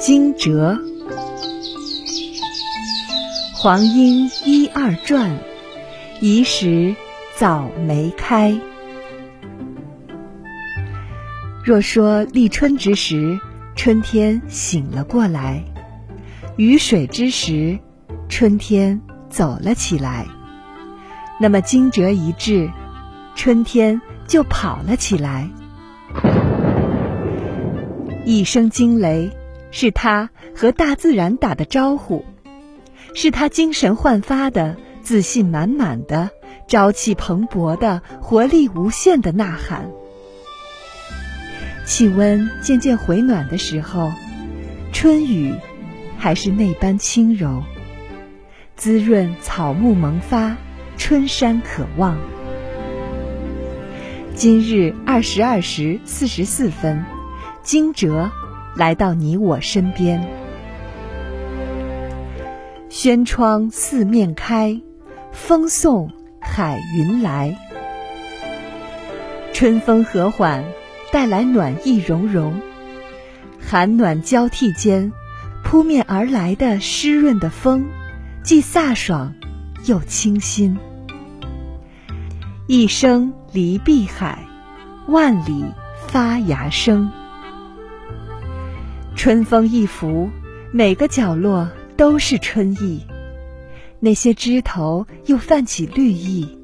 惊蛰，黄莺一二转，宜时早梅开。若说立春之时，春天醒了过来；雨水之时，春天走了起来。那么惊蛰一至，春天就跑了起来。一声惊雷。是他和大自然打的招呼，是他精神焕发的、自信满满的、朝气蓬勃的、活力无限的呐喊。气温渐渐回暖的时候，春雨还是那般轻柔，滋润草木萌发，春山可望。今日二十二时四十四分，惊蛰。来到你我身边，轩窗四面开，风送海云来。春风和缓，带来暖意融融。寒暖交替间，扑面而来的湿润的风，既飒爽又清新。一声离碧海，万里发芽生。春风一拂，每个角落都是春意。那些枝头又泛起绿意，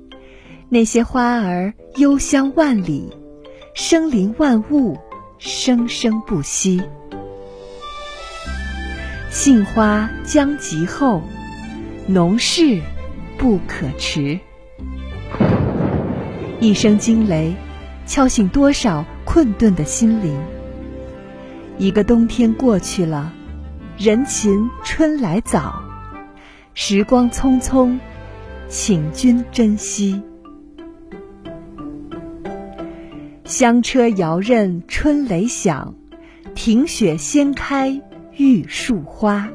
那些花儿幽香万里，生灵万物生生不息。杏花将及后，农事不可迟。一声惊雷，敲醒多少困顿的心灵。一个冬天过去了，人勤春来早，时光匆匆，请君珍惜。香车遥认春雷响，庭雪先开玉树花。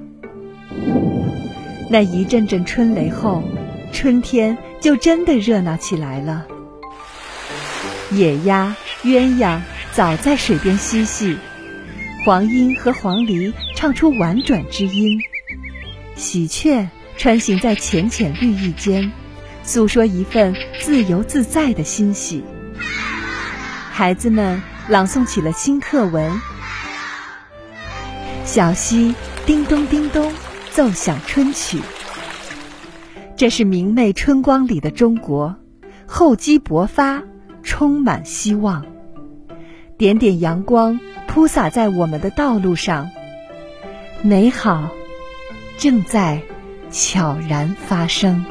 那一阵阵春雷后，春天就真的热闹起来了。野鸭、鸳鸯早在水边嬉戏。黄莺和黄鹂唱出婉转之音，喜鹊穿行在浅浅绿意间，诉说一份自由自在的欣喜。孩子们朗诵起了新课文，小溪叮咚叮咚奏响春曲。这是明媚春光里的中国，厚积薄发，充满希望。点点阳光。铺洒在我们的道路上，美好正在悄然发生。